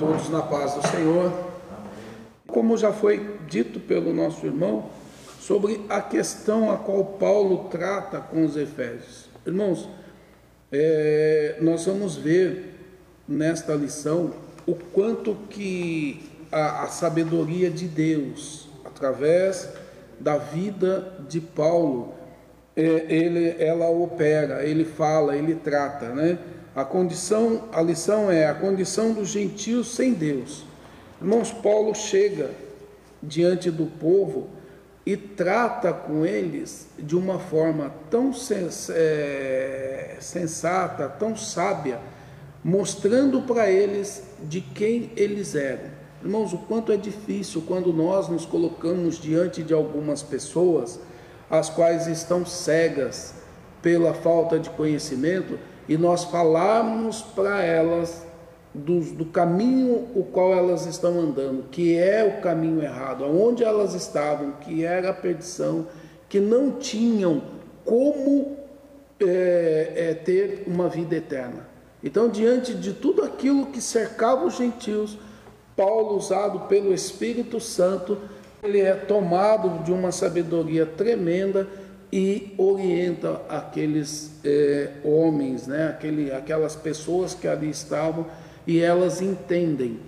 todos na paz do Senhor. Como já foi dito pelo nosso irmão, sobre a questão a qual Paulo trata com os Efésios. Irmãos, é, nós vamos ver nesta lição o quanto que a, a sabedoria de Deus, através da vida de Paulo, é, ele, ela opera, ele fala, ele trata, né? A condição, a lição é a condição dos gentios sem Deus. Irmãos, Paulo chega diante do povo e trata com eles de uma forma tão é, sensata, tão sábia, mostrando para eles de quem eles eram. Irmãos, o quanto é difícil quando nós nos colocamos diante de algumas pessoas, as quais estão cegas pela falta de conhecimento, e nós falarmos para elas do, do, caminho o qual elas estão andando, que é o caminho errado, aonde elas estavam, que era a perdição, que não tinham como é, é, ter uma vida eterna. Então, diante de tudo aquilo que cercava os gentios, Paulo, usado pelo Espírito Santo, ele é tomado de uma sabedoria tremenda e orienta aqueles é, homens, né, aquele, aquelas pessoas que ali estavam e elas entendem.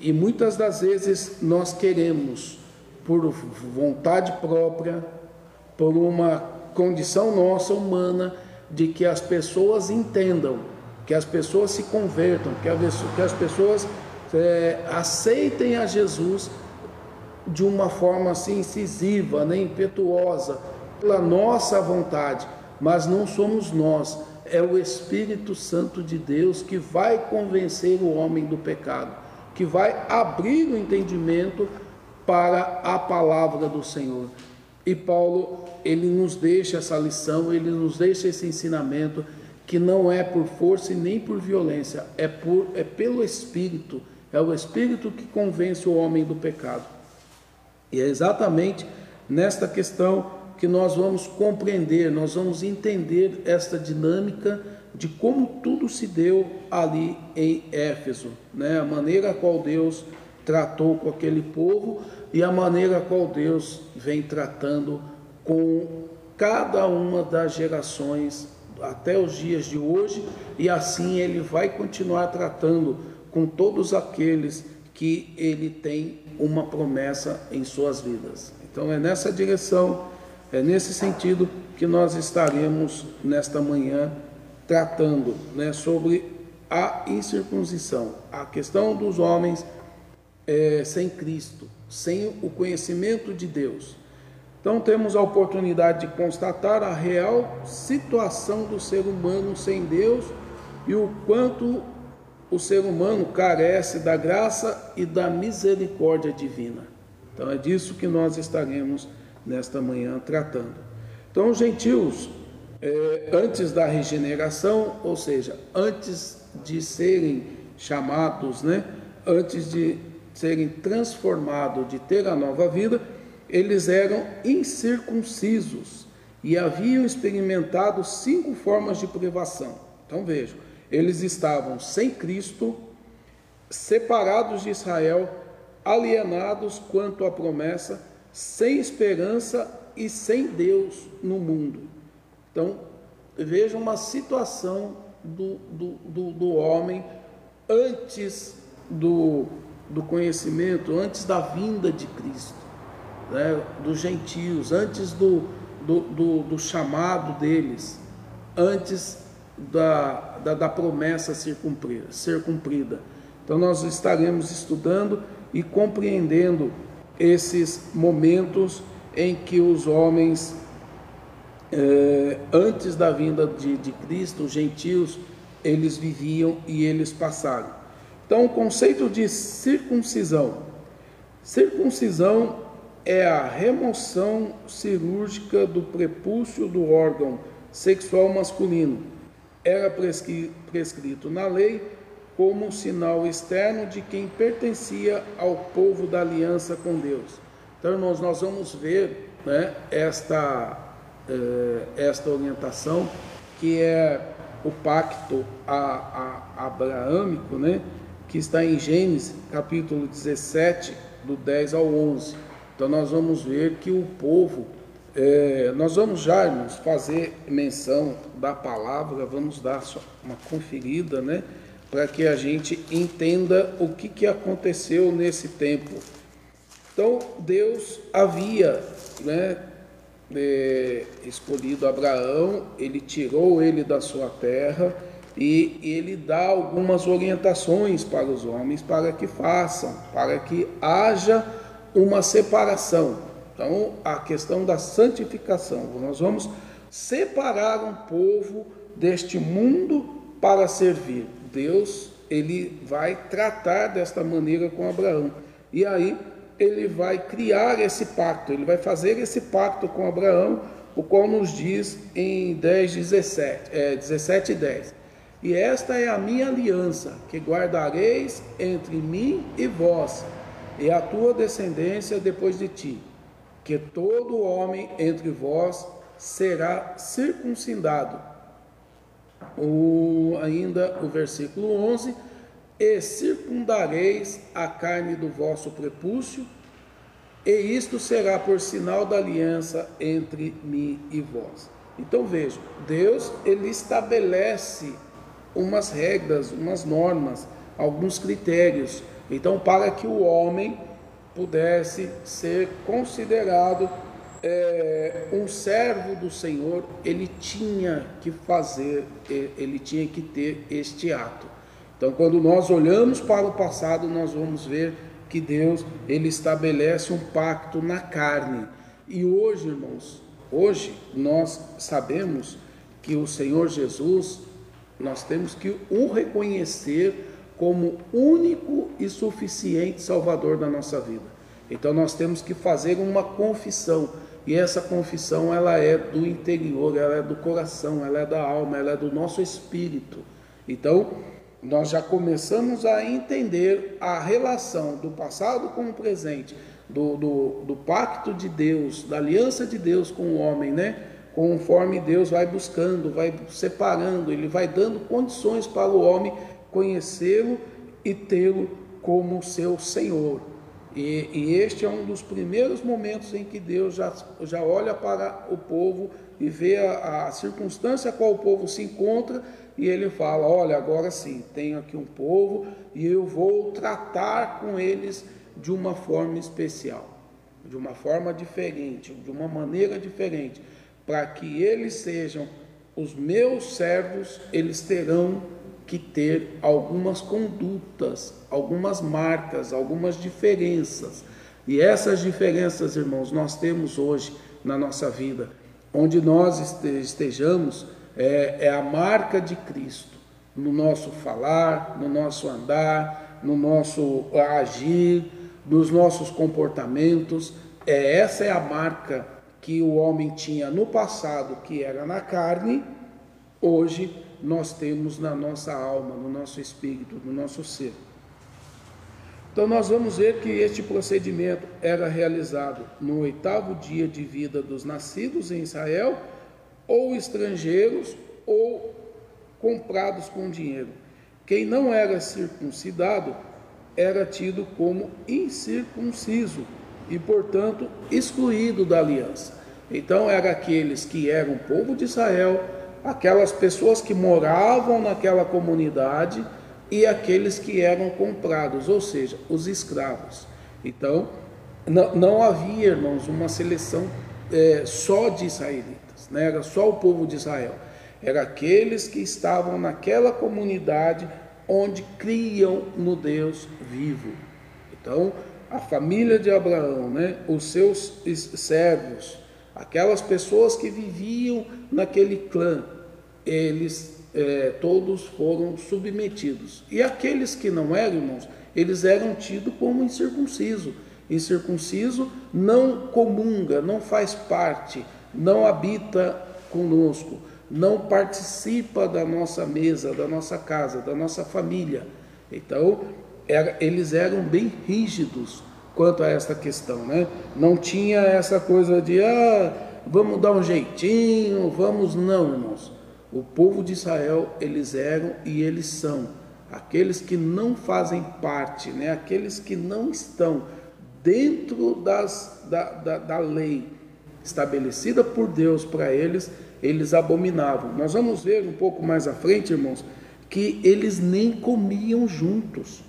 E muitas das vezes nós queremos, por vontade própria, por uma condição nossa humana, de que as pessoas entendam, que as pessoas se convertam, que as pessoas é, aceitem a Jesus de uma forma assim incisiva, né, impetuosa, pela nossa vontade, mas não somos nós, é o Espírito Santo de Deus que vai convencer o homem do pecado, que vai abrir o entendimento para a palavra do Senhor. E Paulo, ele nos deixa essa lição, ele nos deixa esse ensinamento que não é por força e nem por violência, é por é pelo Espírito é o Espírito que convence o homem do pecado. E é exatamente nesta questão que nós vamos compreender, nós vamos entender esta dinâmica de como tudo se deu ali em Éfeso, né? a maneira a qual Deus tratou com aquele povo e a maneira a qual Deus vem tratando com cada uma das gerações até os dias de hoje, e assim ele vai continuar tratando com todos aqueles que ele tem uma promessa em suas vidas. Então é nessa direção, é nesse sentido que nós estaremos nesta manhã tratando né, sobre a incircuncisão, a questão dos homens é, sem Cristo, sem o conhecimento de Deus. Então temos a oportunidade de constatar a real situação do ser humano sem Deus e o quanto o ser humano carece da graça e da misericórdia divina. Então é disso que nós estaremos nesta manhã tratando. Então, os gentios, é, antes da regeneração, ou seja, antes de serem chamados, né, antes de serem transformados, de ter a nova vida, eles eram incircuncisos e haviam experimentado cinco formas de privação. Então vejam, eles estavam sem Cristo, separados de Israel, alienados quanto à promessa, sem esperança e sem Deus no mundo. Então, veja uma situação do, do, do, do homem antes do, do conhecimento, antes da vinda de Cristo, né, dos gentios, antes do, do, do, do chamado deles, antes da, da, da promessa ser cumprida, ser cumprida. Então, nós estaremos estudando e compreendendo esses momentos em que os homens, eh, antes da vinda de, de Cristo, os gentios, eles viviam e eles passaram. Então, o conceito de circuncisão. Circuncisão é a remoção cirúrgica do prepúcio do órgão sexual masculino era prescrito na lei como sinal externo de quem pertencia ao povo da aliança com Deus. Então, irmãos, nós vamos ver né, esta, eh, esta orientação que é o pacto a, a, abraâmico, né, que está em Gênesis, capítulo 17, do 10 ao 11. Então nós vamos ver que o povo, é, nós vamos já, irmãos, fazer menção da palavra, vamos dar uma conferida, né? Para que a gente entenda o que, que aconteceu nesse tempo. Então Deus havia, né? É, escolhido Abraão, ele tirou ele da sua terra e ele dá algumas orientações para os homens para que façam, para que haja uma separação. Então, a questão da santificação, nós vamos separar um povo deste mundo para servir. Deus, ele vai tratar desta maneira com Abraão. E aí ele vai criar esse pacto, ele vai fazer esse pacto com Abraão, o qual nos diz em 10, 17, é, 17 e 10. E esta é a minha aliança, que guardareis entre mim e vós, e a tua descendência depois de ti, que todo homem entre vós será circuncidado. O, ainda o versículo 11: E circundareis a carne do vosso prepúcio, e isto será por sinal da aliança entre mim e vós. Então veja, Deus ele estabelece umas regras, umas normas, alguns critérios. Então, para que o homem pudesse ser considerado é, um servo do Senhor, ele tinha que fazer, ele tinha que ter este ato. Então, quando nós olhamos para o passado, nós vamos ver que Deus ele estabelece um pacto na carne. E hoje, irmãos, hoje nós sabemos que o Senhor Jesus nós temos que o reconhecer como único e suficiente Salvador da nossa vida. Então nós temos que fazer uma confissão. E essa confissão ela é do interior, ela é do coração, ela é da alma, ela é do nosso espírito. Então, nós já começamos a entender a relação do passado com o presente, do, do, do pacto de Deus, da aliança de Deus com o homem, né? conforme Deus vai buscando, vai separando, Ele vai dando condições para o homem conhecê-lo e tê-lo como seu Senhor. E, e, este é um dos primeiros momentos em que Deus já, já olha para o povo e vê a, a circunstância a qual o povo se encontra e ele fala: Olha, agora sim, tenho aqui um povo e eu vou tratar com eles de uma forma especial, de uma forma diferente, de uma maneira diferente para que eles sejam os meus servos, eles terão que ter algumas condutas, algumas marcas, algumas diferenças. E essas diferenças, irmãos, nós temos hoje na nossa vida. Onde nós estejamos, é, é a marca de Cristo no nosso falar, no nosso andar, no nosso agir, nos nossos comportamentos. É, essa é a marca que o homem tinha no passado, que era na carne, hoje nós temos na nossa alma, no nosso espírito, no nosso ser. Então nós vamos ver que este procedimento era realizado no oitavo dia de vida dos nascidos em Israel, ou estrangeiros, ou comprados com dinheiro. Quem não era circuncidado era tido como incircunciso e, portanto, excluído da aliança. Então, eram aqueles que eram povo de Israel, aquelas pessoas que moravam naquela comunidade e aqueles que eram comprados, ou seja, os escravos. Então, não, não havia, irmãos, uma seleção é, só de israelitas, né? era só o povo de Israel. Era aqueles que estavam naquela comunidade onde criam no Deus vivo. Então, a família de Abraão, né? os seus servos, Aquelas pessoas que viviam naquele clã, eles é, todos foram submetidos. E aqueles que não eram, irmãos, eles eram tidos como incircunciso. Incircunciso não comunga, não faz parte, não habita conosco, não participa da nossa mesa, da nossa casa, da nossa família. Então, era, eles eram bem rígidos quanto a essa questão, né? Não tinha essa coisa de ah, vamos dar um jeitinho, vamos não, irmãos. O povo de Israel, eles eram e eles são aqueles que não fazem parte, né, aqueles que não estão dentro das, da, da, da lei estabelecida por Deus para eles, eles abominavam. Nós vamos ver um pouco mais à frente, irmãos, que eles nem comiam juntos.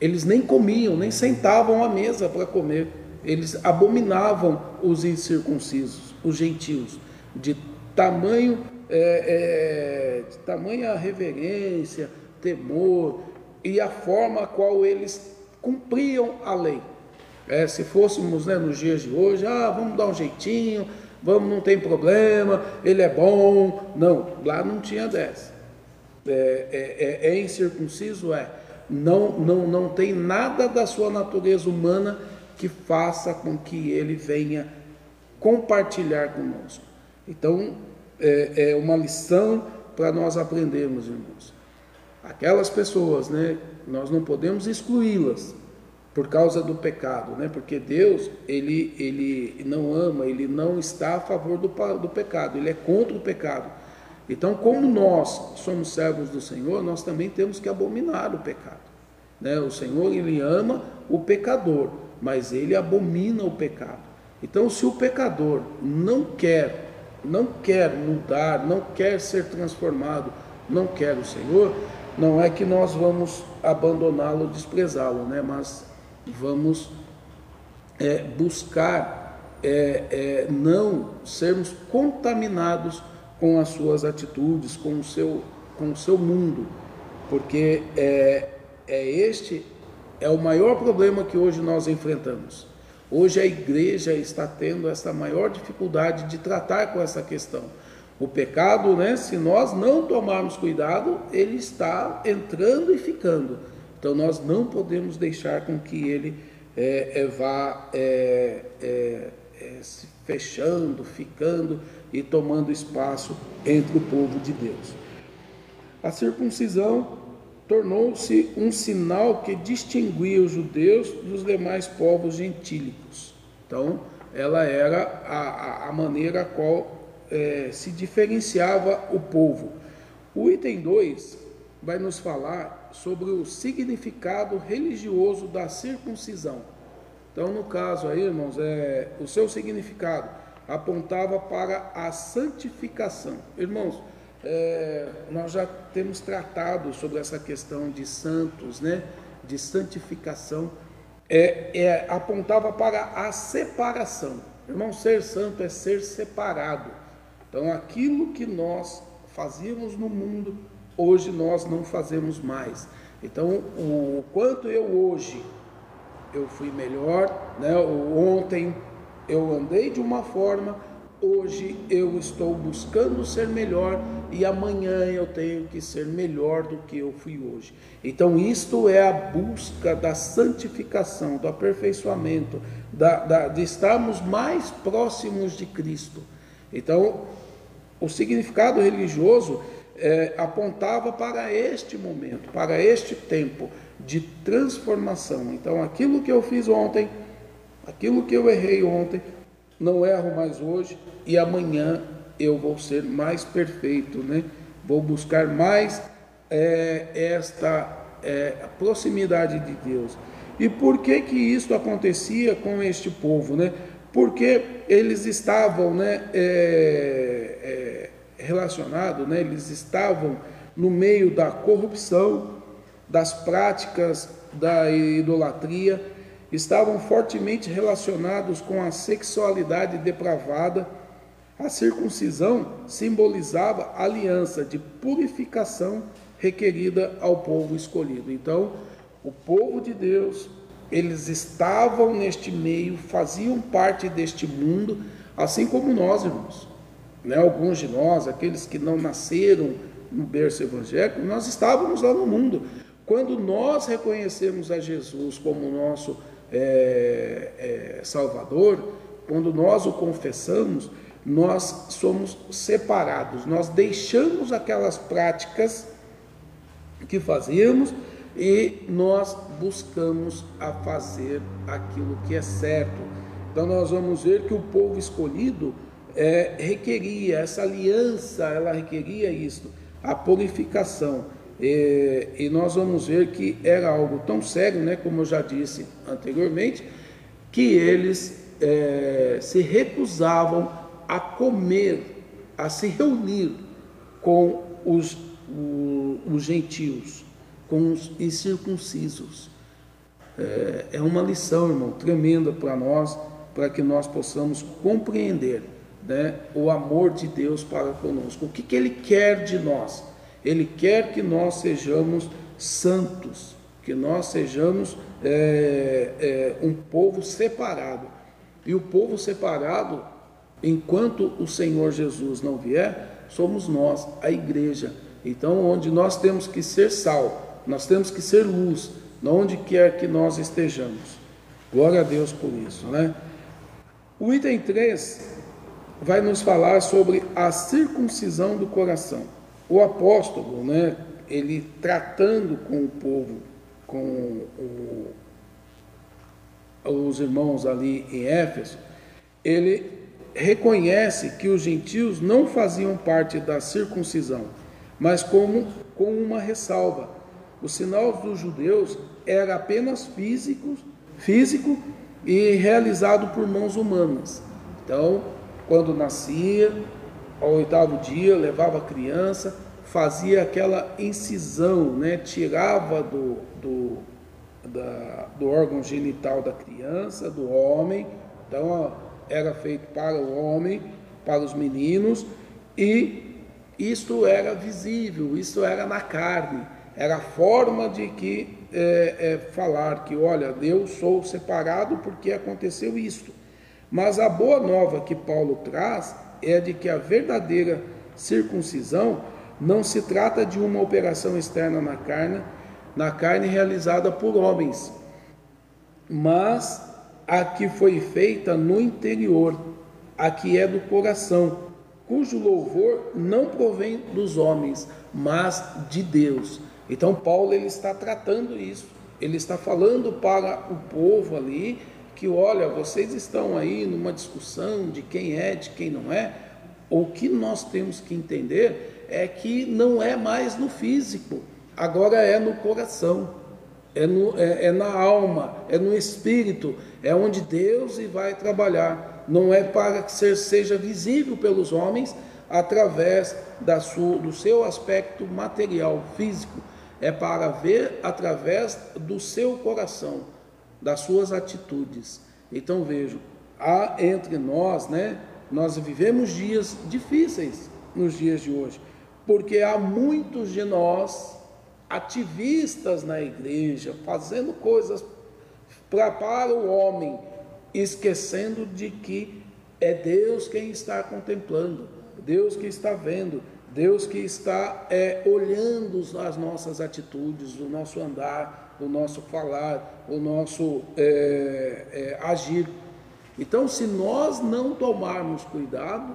Eles nem comiam, nem sentavam à mesa para comer. Eles abominavam os incircuncisos, os gentios, de tamanho, é, é, de tamanha reverência, temor e a forma a qual eles cumpriam a lei. É, se fôssemos né, nos dias de hoje, ah, vamos dar um jeitinho, vamos, não tem problema, ele é bom. Não, lá não tinha dessa. É, é, é, é incircunciso? É. Não, não, não tem nada da sua natureza humana que faça com que ele venha compartilhar conosco. Então, é, é uma lição para nós aprendermos, irmãos. Aquelas pessoas, né, nós não podemos excluí-las por causa do pecado, né? Porque Deus, ele, ele não ama, ele não está a favor do, do pecado, ele é contra o pecado. Então, como nós somos servos do Senhor, nós também temos que abominar o pecado. Né? O Senhor, ele ama o pecador, mas ele abomina o pecado. Então, se o pecador não quer, não quer mudar, não quer ser transformado, não quer o Senhor, não é que nós vamos abandoná-lo, desprezá-lo, né? Mas vamos é, buscar é, é, não sermos contaminados com as suas atitudes, com o seu, com o seu mundo, porque é, é este é o maior problema que hoje nós enfrentamos. Hoje a igreja está tendo essa maior dificuldade de tratar com essa questão. O pecado, né, se nós não tomarmos cuidado, ele está entrando e ficando. Então nós não podemos deixar com que ele é, é, vá é, é, é, se fechando, ficando e tomando espaço entre o povo de Deus. A circuncisão tornou-se um sinal que distinguia os judeus dos demais povos gentílicos. Então, ela era a, a maneira a qual é, se diferenciava o povo. O item 2 vai nos falar sobre o significado religioso da circuncisão. Então, no caso aí, irmãos, é, o seu significado apontava para a santificação. Irmãos, é, nós já temos tratado sobre essa questão de santos, né? De santificação. É, é, apontava para a separação. Irmão, ser santo é ser separado. Então, aquilo que nós fazíamos no mundo, hoje nós não fazemos mais. Então, o quanto eu hoje eu fui melhor, né? Ontem eu andei de uma forma, hoje eu estou buscando ser melhor e amanhã eu tenho que ser melhor do que eu fui hoje. Então, isto é a busca da santificação, do aperfeiçoamento, da, da, de estarmos mais próximos de Cristo. Então, o significado religioso é, apontava para este momento, para este tempo de transformação. Então, aquilo que eu fiz ontem, aquilo que eu errei ontem, não erro mais hoje e amanhã eu vou ser mais perfeito, né? Vou buscar mais é, esta é, proximidade de Deus. E por que que isso acontecia com este povo, né? Porque eles estavam, né? É, é relacionado, né? eles estavam no meio da corrupção, das práticas da idolatria, estavam fortemente relacionados com a sexualidade depravada. A circuncisão simbolizava a aliança de purificação requerida ao povo escolhido. Então, o povo de Deus, eles estavam neste meio, faziam parte deste mundo, assim como nós, irmãos né, alguns de nós, aqueles que não nasceram no berço evangélico, nós estávamos lá no mundo. Quando nós reconhecemos a Jesus como nosso é, é, Salvador, quando nós o confessamos, nós somos separados, nós deixamos aquelas práticas que fazíamos e nós buscamos a fazer aquilo que é certo. Então nós vamos ver que o povo escolhido é, requeria, essa aliança, ela requeria isso, a purificação. E, e, nós vamos ver que era algo tão sério, né, como eu já disse anteriormente, que eles é, se recusavam a comer, a se reunir com os, o, os gentios, com os incircuncisos. É, é uma lição, irmão, tremenda para nós, para que nós possamos compreender né, o amor de Deus para conosco. O que, que Ele quer de nós? Ele quer que nós sejamos santos, que nós sejamos é, é, um povo separado. E o povo separado, enquanto o Senhor Jesus não vier, somos nós, a igreja. Então, onde nós temos que ser sal, nós temos que ser luz, onde quer que nós estejamos. Glória a Deus por isso, né? O item 3 vai nos falar sobre a circuncisão do coração. O apóstolo, né, ele tratando com o povo, com o, os irmãos ali em Éfeso, ele reconhece que os gentios não faziam parte da circuncisão, mas como com uma ressalva. O sinal dos judeus era apenas físico, físico e realizado por mãos humanas. Então, quando nascia, ao oitavo dia, levava a criança, fazia aquela incisão, né? tirava do, do, da, do órgão genital da criança, do homem, então era feito para o homem, para os meninos, e isto era visível, isso era na carne, era a forma de que é, é, falar que, olha, eu sou separado porque aconteceu isto. Mas a boa nova que Paulo traz é de que a verdadeira circuncisão não se trata de uma operação externa na carne, na carne realizada por homens, mas a que foi feita no interior, a que é do coração, cujo louvor não provém dos homens, mas de Deus. Então Paulo ele está tratando isso. Ele está falando para o povo ali que olha, vocês estão aí numa discussão de quem é, de quem não é. O que nós temos que entender é que não é mais no físico, agora é no coração, é, no, é, é na alma, é no espírito, é onde Deus vai trabalhar. Não é para que seja visível pelos homens através da sua, do seu aspecto material, físico, é para ver através do seu coração das suas atitudes. Então vejo, há entre nós, né? Nós vivemos dias difíceis nos dias de hoje, porque há muitos de nós ativistas na igreja, fazendo coisas pra, para o homem, esquecendo de que é Deus quem está contemplando, Deus que está vendo, Deus que está é, olhando as nossas atitudes, o nosso andar, o nosso falar, o nosso é, é, agir. Então, se nós não tomarmos cuidado,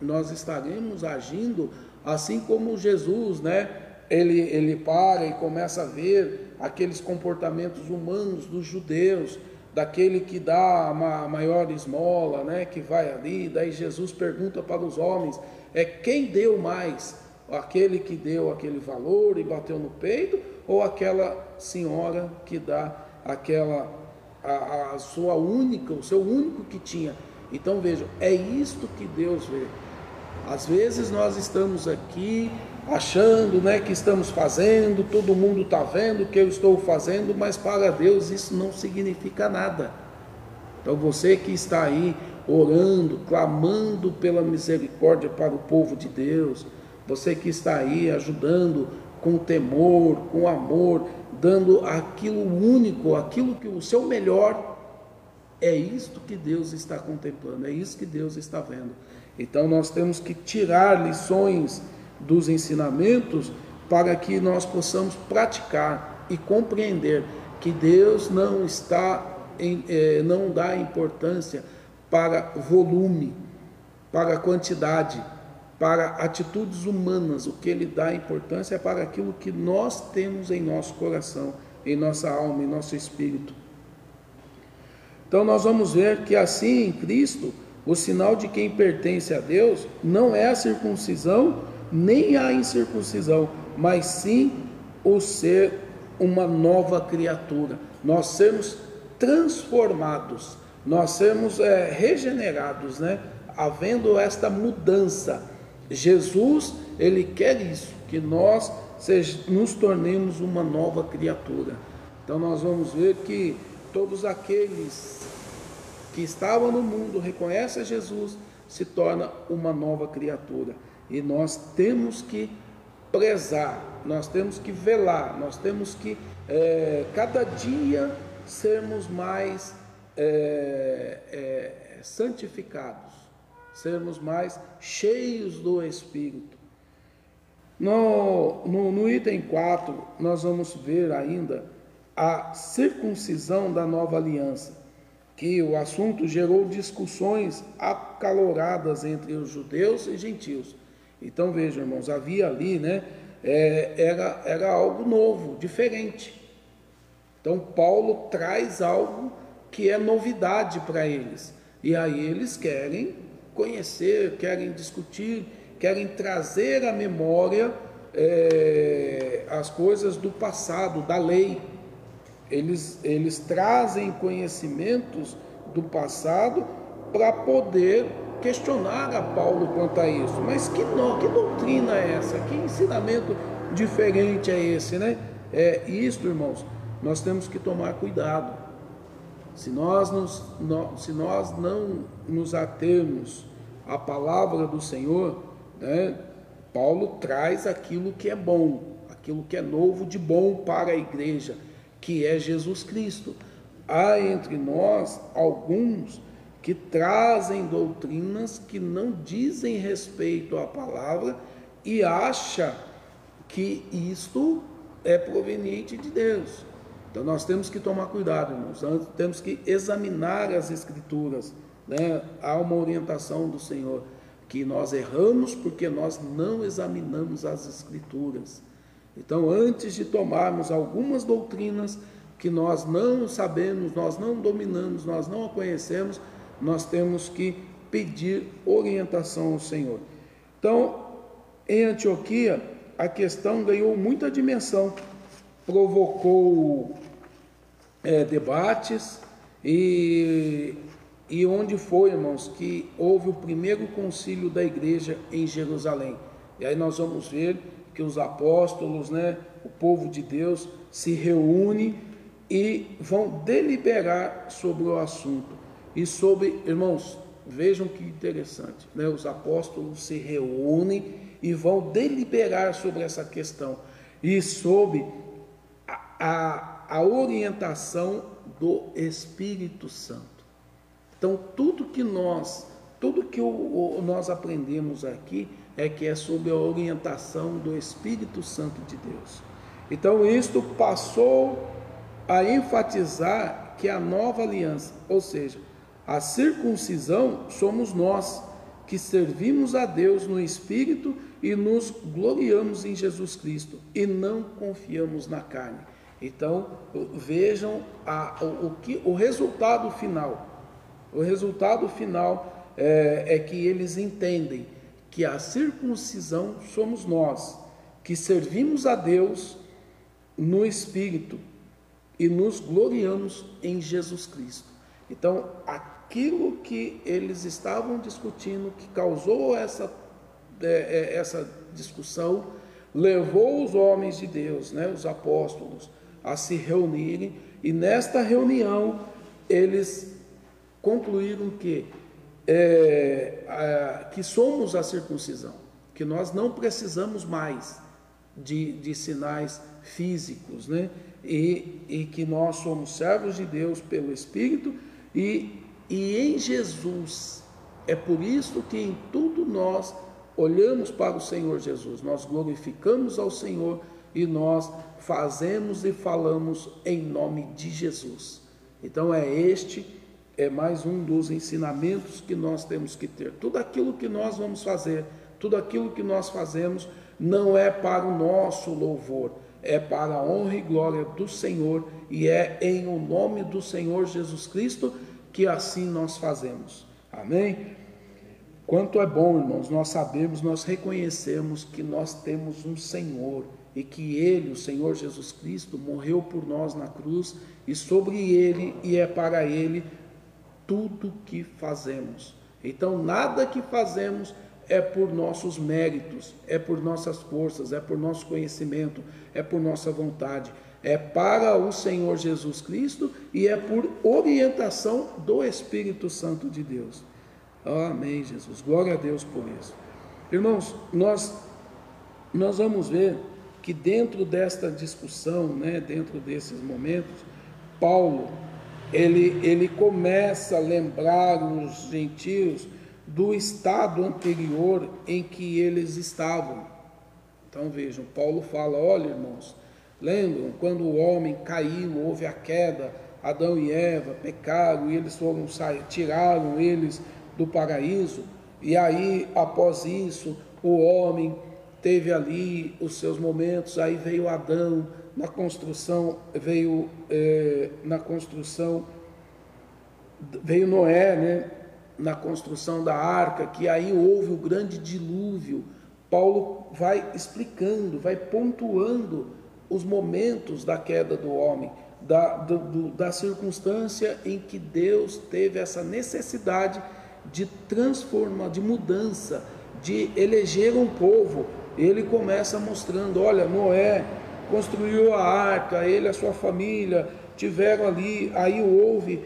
nós estaremos agindo assim como Jesus, né? Ele, ele para e começa a ver aqueles comportamentos humanos dos judeus, daquele que dá a maior esmola, né? Que vai ali, daí Jesus pergunta para os homens: é quem deu mais? Aquele que deu aquele valor e bateu no peito ou aquela senhora que dá aquela a, a sua única, o seu único que tinha. Então vejam, é isto que Deus vê. Às vezes nós estamos aqui achando né, que estamos fazendo, todo mundo está vendo o que eu estou fazendo, mas para Deus isso não significa nada. Então você que está aí orando, clamando pela misericórdia para o povo de Deus, você que está aí ajudando com temor, com amor, dando aquilo único, aquilo que o seu melhor, é isto que Deus está contemplando, é isso que Deus está vendo. Então nós temos que tirar lições dos ensinamentos para que nós possamos praticar e compreender que Deus não está em, eh, não dá importância para volume, para quantidade, para atitudes humanas, o que ele dá importância é para aquilo que nós temos em nosso coração, em nossa alma, em nosso espírito. Então nós vamos ver que assim em Cristo, o sinal de quem pertence a Deus não é a circuncisão nem a incircuncisão, mas sim o ser uma nova criatura, nós sermos transformados, nós sermos é, regenerados, né? Havendo esta mudança. Jesus, ele quer isso, que nós nos tornemos uma nova criatura. Então nós vamos ver que todos aqueles que estavam no mundo reconhecem Jesus, se torna uma nova criatura. E nós temos que prezar, nós temos que velar, nós temos que é, cada dia sermos mais é, é, santificados, sermos mais cheios do Espírito. No, no, no item 4, nós vamos ver ainda a circuncisão da nova aliança, que o assunto gerou discussões acaloradas entre os judeus e gentios. Então vejam, irmãos, havia ali, né? É, era, era algo novo, diferente. Então Paulo traz algo que é novidade para eles. E aí eles querem conhecer, querem discutir, querem trazer à memória é, as coisas do passado, da lei. Eles, eles trazem conhecimentos do passado para poder questionar a Paulo quanto a isso. Mas que, no, que doutrina é essa? Que ensinamento diferente é esse, né? É isso, irmãos. Nós temos que tomar cuidado. Se nós, nos, se nós não nos atermos à palavra do Senhor, né, Paulo traz aquilo que é bom, aquilo que é novo de bom para a igreja, que é Jesus Cristo. Há entre nós alguns que trazem doutrinas que não dizem respeito à palavra e acha que isto é proveniente de Deus. Então nós temos que tomar cuidado, irmãos. Nós temos que examinar as escrituras. Né? Há uma orientação do Senhor que nós erramos porque nós não examinamos as escrituras. Então, antes de tomarmos algumas doutrinas que nós não sabemos, nós não dominamos, nós não a conhecemos, nós temos que pedir orientação ao Senhor. Então, em Antioquia, a questão ganhou muita dimensão, provocou é, debates e, e onde foi, irmãos, que houve o primeiro concílio da igreja em Jerusalém. E aí nós vamos ver que os apóstolos, né, o povo de Deus, se reúne e vão deliberar sobre o assunto. E sobre, irmãos, vejam que interessante, né? os apóstolos se reúnem e vão deliberar sobre essa questão e sobre a, a, orientação do Espírito Santo. Então, tudo que nós, tudo que o, o, nós aprendemos aqui é que é sobre a orientação do Espírito Santo de Deus. Então, isto passou a enfatizar que a nova aliança, ou seja, a circuncisão somos nós, que servimos a Deus no Espírito e nos gloriamos em Jesus Cristo e não confiamos na carne. Então vejam a, o, o, que, o resultado final. O resultado final é, é que eles entendem que a circuncisão somos nós, que servimos a Deus no Espírito e nos gloriamos em Jesus Cristo. Então, aquilo que eles estavam discutindo, que causou essa, é, é, essa discussão, levou os homens de Deus, né, os apóstolos, a se reunirem, e nesta reunião eles concluíram que, é, que somos a circuncisão, que nós não precisamos mais de, de sinais físicos, né? E, e que nós somos servos de Deus pelo Espírito e, e em Jesus, é por isso que em tudo nós olhamos para o Senhor Jesus, nós glorificamos ao Senhor e nós fazemos e falamos em nome de Jesus. Então é este é mais um dos ensinamentos que nós temos que ter. Tudo aquilo que nós vamos fazer, tudo aquilo que nós fazemos não é para o nosso louvor, é para a honra e glória do Senhor e é em o nome do Senhor Jesus Cristo que assim nós fazemos. Amém? Quanto é bom, irmãos, nós sabemos, nós reconhecemos que nós temos um Senhor e que ele, o Senhor Jesus Cristo, morreu por nós na cruz e sobre ele e é para ele tudo que fazemos. Então, nada que fazemos é por nossos méritos, é por nossas forças, é por nosso conhecimento, é por nossa vontade. É para o Senhor Jesus Cristo e é por orientação do Espírito Santo de Deus. Amém, Jesus. Glória a Deus por isso. Irmãos, nós, nós vamos ver que dentro desta discussão, né, dentro desses momentos, Paulo, ele, ele começa a lembrar os gentios do estado anterior em que eles estavam. Então vejam, Paulo fala: olha, irmãos, lembram quando o homem caiu, houve a queda, Adão e Eva pecaram e eles foram sair, tiraram eles do paraíso, e aí após isso o homem teve ali os seus momentos, aí veio Adão na construção, veio é, na construção, veio Noé, né? Na construção da arca, que aí houve o grande dilúvio. Paulo vai explicando, vai pontuando os momentos da queda do homem, da, do, da circunstância em que Deus teve essa necessidade de transformar, de mudança, de eleger um povo ele começa mostrando: olha, Noé construiu a arca, ele e a sua família tiveram ali, aí houve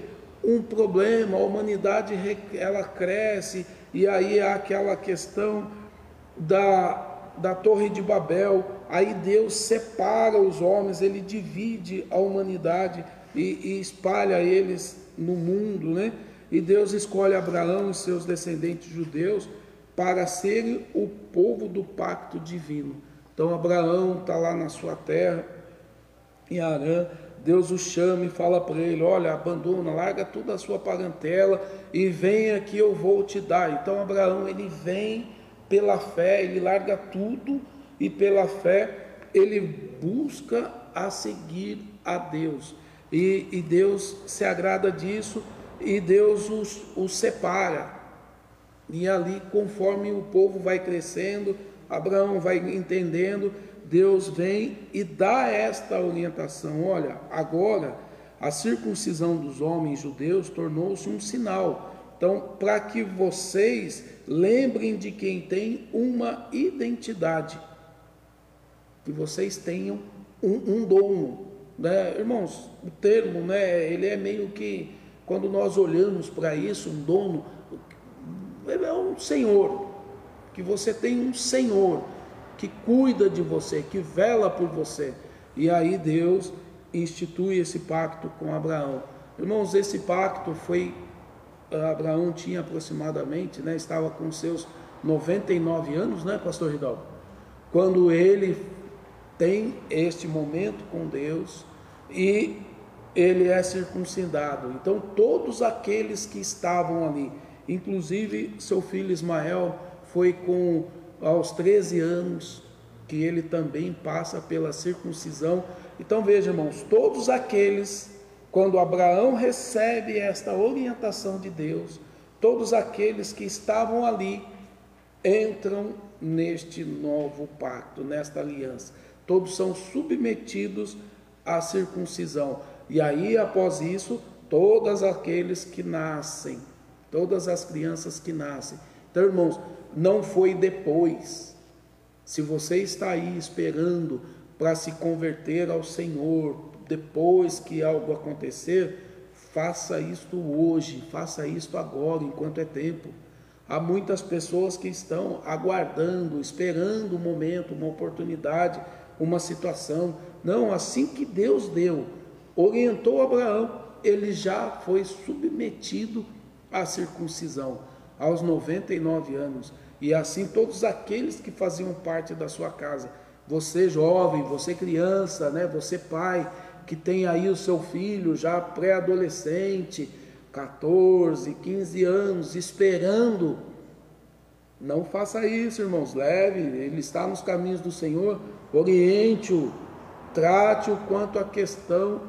um problema, a humanidade ela cresce, e aí há aquela questão da, da Torre de Babel, aí Deus separa os homens, ele divide a humanidade e, e espalha eles no mundo, né? E Deus escolhe Abraão e seus descendentes judeus para serem o povo do pacto divino. Então Abraão está lá na sua terra, em Arã, Deus o chama e fala para ele: Olha, abandona, larga toda a sua parentela e venha que eu vou te dar. Então Abraão ele vem pela fé, ele larga tudo e pela fé ele busca a seguir a Deus. E, e Deus se agrada disso e Deus os, os separa. E ali, conforme o povo vai crescendo, Abraão vai entendendo, Deus vem e dá esta orientação: olha, agora a circuncisão dos homens judeus tornou-se um sinal. Então, para que vocês lembrem de quem tem uma identidade, que vocês tenham um, um dono, né? irmãos? O termo, né? Ele é meio que quando nós olhamos para isso, um dono é um Senhor, que você tem um Senhor que cuida de você, que vela por você. E aí Deus institui esse pacto com Abraão. Irmãos, esse pacto foi Abraão tinha aproximadamente, né, estava com seus 99 anos, né, pastor Ridal? Quando ele tem este momento com Deus e ele é circuncidado. Então, todos aqueles que estavam ali, Inclusive, seu filho Ismael foi com aos 13 anos que ele também passa pela circuncisão. Então veja, irmãos, todos aqueles quando Abraão recebe esta orientação de Deus, todos aqueles que estavam ali entram neste novo pacto, nesta aliança. Todos são submetidos à circuncisão. E aí, após isso, todos aqueles que nascem todas as crianças que nascem. Então, irmãos, não foi depois. Se você está aí esperando para se converter ao Senhor, depois que algo acontecer, faça isto hoje, faça isto agora, enquanto é tempo. Há muitas pessoas que estão aguardando, esperando um momento, uma oportunidade, uma situação. Não, assim que Deus deu, orientou Abraão, ele já foi submetido a circuncisão aos 99 anos, e assim todos aqueles que faziam parte da sua casa. Você jovem, você criança, né? Você pai que tem aí o seu filho já pré-adolescente, 14, 15 anos, esperando. Não faça isso, irmãos. Leve, ele está nos caminhos do Senhor. Oriente-o, trate-o quanto à questão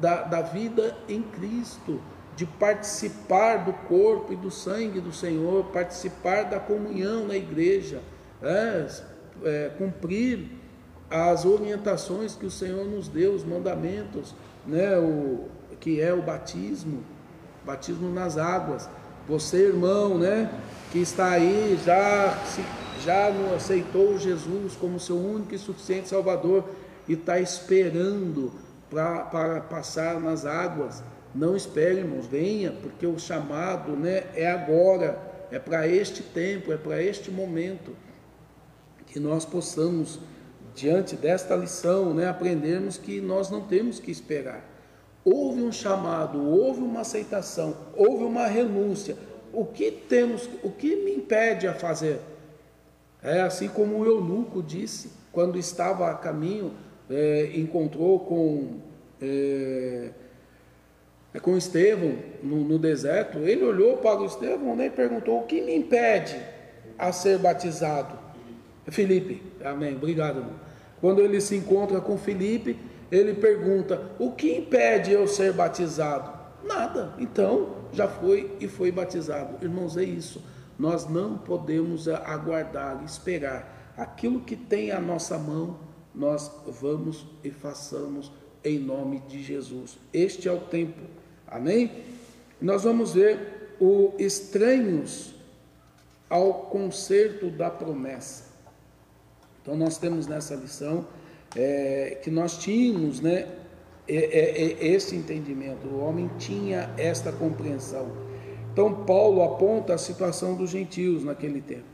da, da vida em Cristo de participar do corpo e do sangue do Senhor, participar da comunhão na igreja, é, é, cumprir as orientações que o Senhor nos deu, os mandamentos, né, o, que é o batismo, batismo nas águas. Você, irmão, né, que está aí, já, já não aceitou Jesus como seu único e suficiente Salvador e está esperando para passar nas águas. Não espere, irmãos, venha, porque o chamado né, é agora, é para este tempo, é para este momento, que nós possamos, diante desta lição, né, aprendermos que nós não temos que esperar. Houve um chamado, houve uma aceitação, houve uma renúncia. O que temos, o que me impede a fazer? É assim como o eunuco disse, quando estava a caminho, é, encontrou com é, com Estevão no, no, deserto, ele olhou para o Estevão né, e perguntou: O que me impede a ser batizado? Felipe, amém, obrigado. Irmão. Quando ele se encontra com Felipe, ele pergunta: O que impede eu ser batizado? Nada, então já foi e foi batizado. Irmãos, é isso. Nós não podemos aguardar, esperar. Aquilo que tem a nossa mão, nós vamos e façamos em nome de Jesus. Este é o tempo. Amém? Nós vamos ver o estranhos ao conserto da promessa. Então nós temos nessa lição é, que nós tínhamos, né, é, é, é, esse entendimento. O homem tinha esta compreensão. Então Paulo aponta a situação dos gentios naquele tempo.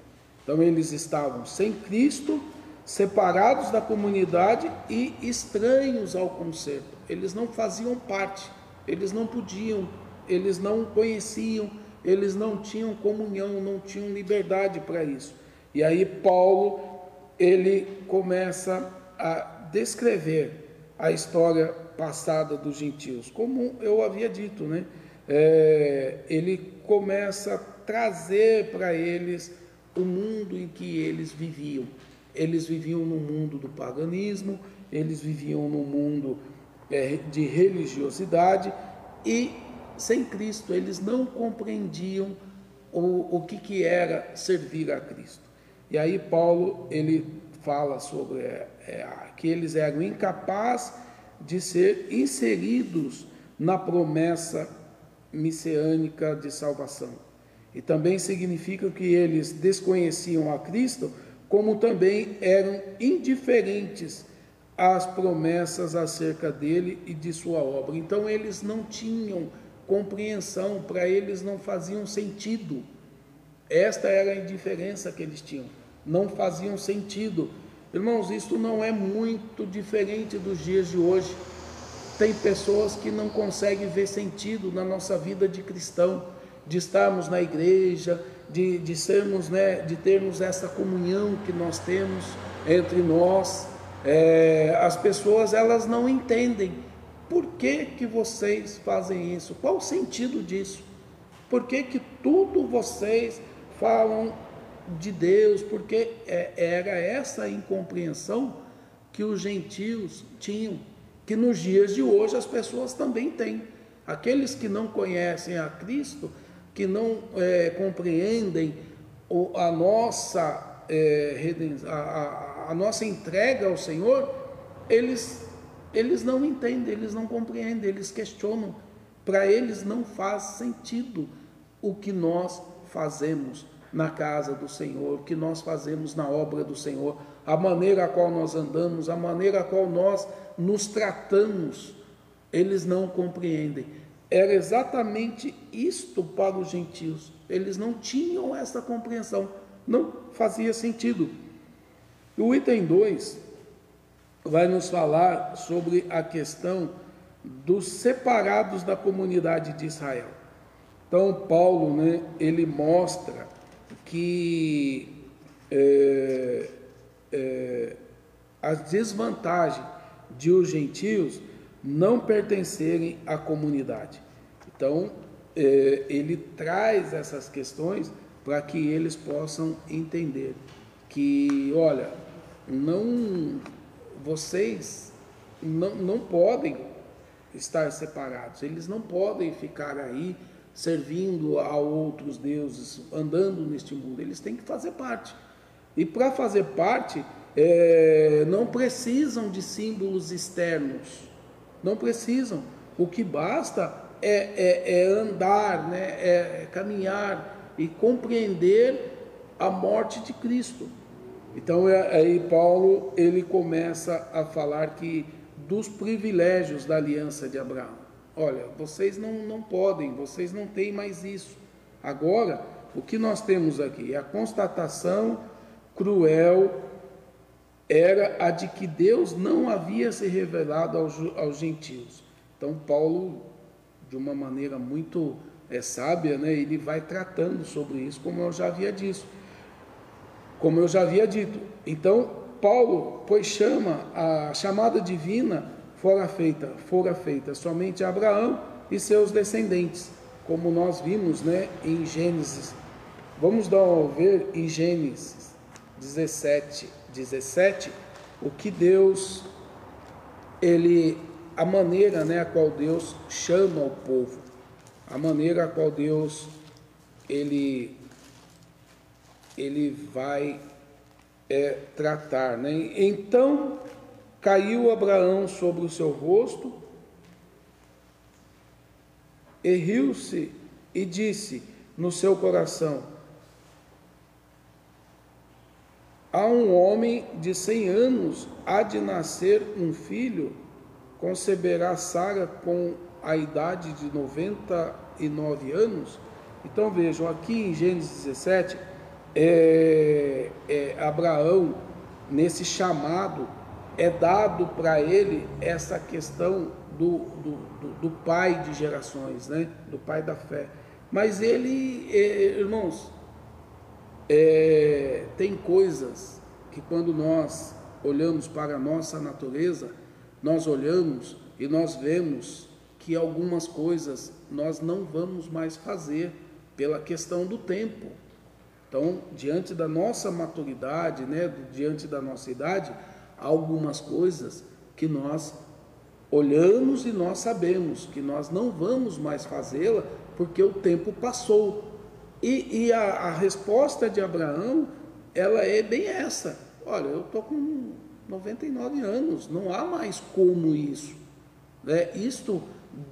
Então eles estavam sem Cristo separados da comunidade e estranhos ao concerto. Eles não faziam parte, eles não podiam, eles não conheciam, eles não tinham comunhão, não tinham liberdade para isso. E aí Paulo ele começa a descrever a história passada dos gentios, como eu havia dito, né? É, ele começa a trazer para eles o mundo em que eles viviam eles viviam no mundo do paganismo, eles viviam no mundo de religiosidade e sem Cristo eles não compreendiam o, o que, que era servir a Cristo. E aí Paulo ele fala sobre é, é, que eles eram incapazes de ser inseridos na promessa messiânica de salvação. E também significa que eles desconheciam a Cristo como também eram indiferentes às promessas acerca dele e de sua obra. Então eles não tinham compreensão, para eles não faziam sentido. Esta era a indiferença que eles tinham, não faziam sentido. Irmãos, isso não é muito diferente dos dias de hoje. Tem pessoas que não conseguem ver sentido na nossa vida de cristão, de estarmos na igreja, de, de sermos, né, de termos essa comunhão que nós temos entre nós. É, as pessoas elas não entendem por que, que vocês fazem isso, qual o sentido disso, por que, que tudo vocês falam de Deus, porque é, era essa incompreensão que os gentios tinham, que nos dias de hoje as pessoas também têm. Aqueles que não conhecem a Cristo, que não é, compreendem a nossa, é, a, a, nossa entrega ao Senhor, eles, eles não entendem, eles não compreendem, eles questionam. Para eles não faz sentido o que nós fazemos na casa do Senhor, o que nós fazemos na obra do Senhor, a maneira a qual nós andamos, a maneira a qual nós nos tratamos, eles não compreendem. Era exatamente isto para os gentios. Eles não tinham essa compreensão, não fazia sentido. O item 2 vai nos falar sobre a questão dos separados da comunidade de Israel. Então, Paulo, né, ele mostra que é, é, a desvantagem de os gentios não pertencerem à comunidade. Então, é, ele traz essas questões para que eles possam entender que, olha, não vocês não, não podem estar separados, eles não podem ficar aí servindo a outros deuses, andando neste mundo, eles têm que fazer parte. E para fazer parte, é, não precisam de símbolos externos, não precisam. O que basta é, é, é andar, né? é caminhar e compreender a morte de Cristo. Então é, aí Paulo ele começa a falar que dos privilégios da aliança de Abraão. Olha, vocês não, não podem, vocês não têm mais isso. Agora, o que nós temos aqui é a constatação cruel era a de que Deus não havia se revelado aos, aos gentios. Então Paulo, de uma maneira muito é, sábia, né, ele vai tratando sobre isso, como eu já havia dito. Como eu já havia dito. Então Paulo, pois chama a chamada divina fora feita, fora feita somente a Abraão e seus descendentes, como nós vimos, né, em Gênesis. Vamos dar uma ver em Gênesis 17, 17, o que Deus ele a maneira, né, a qual Deus chama o povo, a maneira a qual Deus ele ele vai é, tratar, né? Então Caiu Abraão sobre o seu rosto, e riu-se e disse no seu coração: A um homem de cem anos há de nascer um filho, conceberá Sara com a idade de 99 anos. Então vejam, aqui em Gênesis 17, é, é, Abraão, nesse chamado é dado para ele essa questão do, do, do, do, pai de gerações, né? do pai da fé. Mas ele, é, irmãos, é, tem coisas que quando nós olhamos para a nossa natureza, nós olhamos e nós vemos que algumas coisas nós não vamos mais fazer pela questão do tempo. Então, diante da nossa maturidade, né, diante da nossa idade, algumas coisas que nós olhamos e nós sabemos que nós não vamos mais fazê-la porque o tempo passou. E, e a, a, resposta de Abraão, ela é bem essa. Olha, eu estou com 99 anos, não há mais como isso. Né? Isto,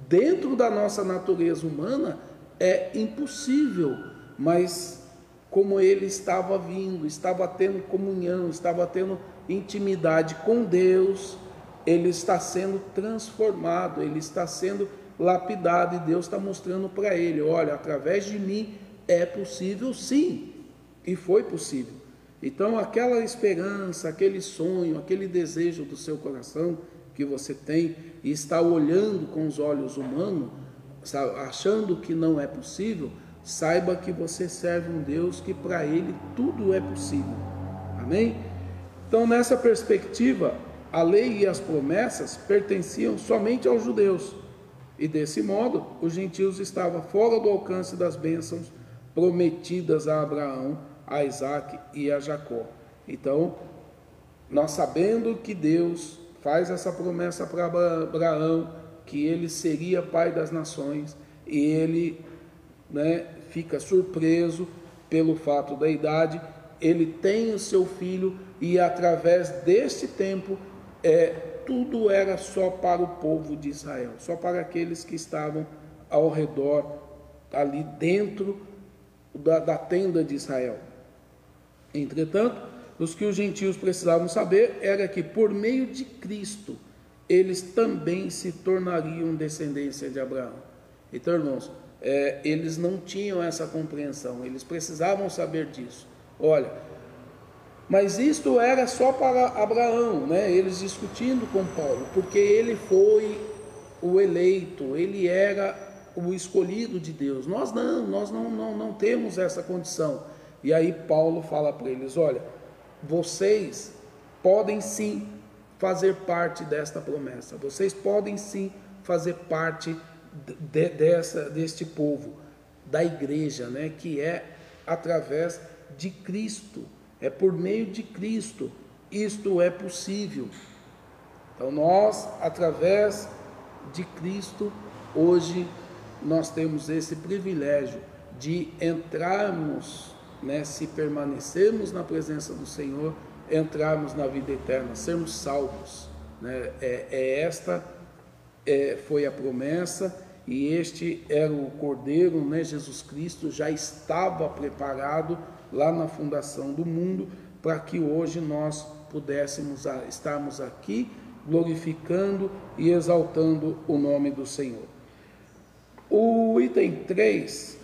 dentro da nossa natureza humana, é impossível, mas como ele estava vindo, estava tendo comunhão, estava tendo intimidade com Deus, ele está sendo transformado, ele está sendo lapidado e Deus está mostrando para ele: olha, através de mim é possível sim, e foi possível. Então, aquela esperança, aquele sonho, aquele desejo do seu coração que você tem e está olhando com os olhos humanos, achando que não é possível, saiba que você serve um Deus que para ele tudo é possível. Amém? Então, nessa perspectiva, a lei e as promessas pertenciam somente aos judeus, e desse modo, os gentios estavam fora do alcance das bênçãos prometidas a Abraão, a Isaac e a Jacó. Então, nós sabendo que Deus faz essa promessa para Abraão, que ele seria pai das nações, e ele né, fica surpreso pelo fato da idade, ele tem o seu filho e através deste tempo é, tudo era só para o povo de Israel, só para aqueles que estavam ao redor, ali dentro da, da tenda de Israel. Entretanto, os que os gentios precisavam saber era que por meio de Cristo eles também se tornariam descendência de Abraão. Então, irmãos, é, eles não tinham essa compreensão, eles precisavam saber disso. Olha, mas isto era só para Abraão, né? eles discutindo com Paulo, porque ele foi o eleito, ele era o escolhido de Deus. Nós não, nós não, não, não temos essa condição. E aí Paulo fala para eles: olha, vocês podem sim fazer parte desta promessa, vocês podem sim fazer parte de, dessa, deste povo, da igreja, né? que é através de Cristo é por meio de Cristo. Isto é possível. Então nós, através de Cristo, hoje nós temos esse privilégio de entrarmos, né, se permanecermos na presença do Senhor, entrarmos na vida eterna, sermos salvos. Né? É, é esta é, foi a promessa e este era o Cordeiro, né? Jesus Cristo já estava preparado lá na fundação do mundo para que hoje nós pudéssemos estarmos aqui glorificando e exaltando o nome do Senhor. O item 3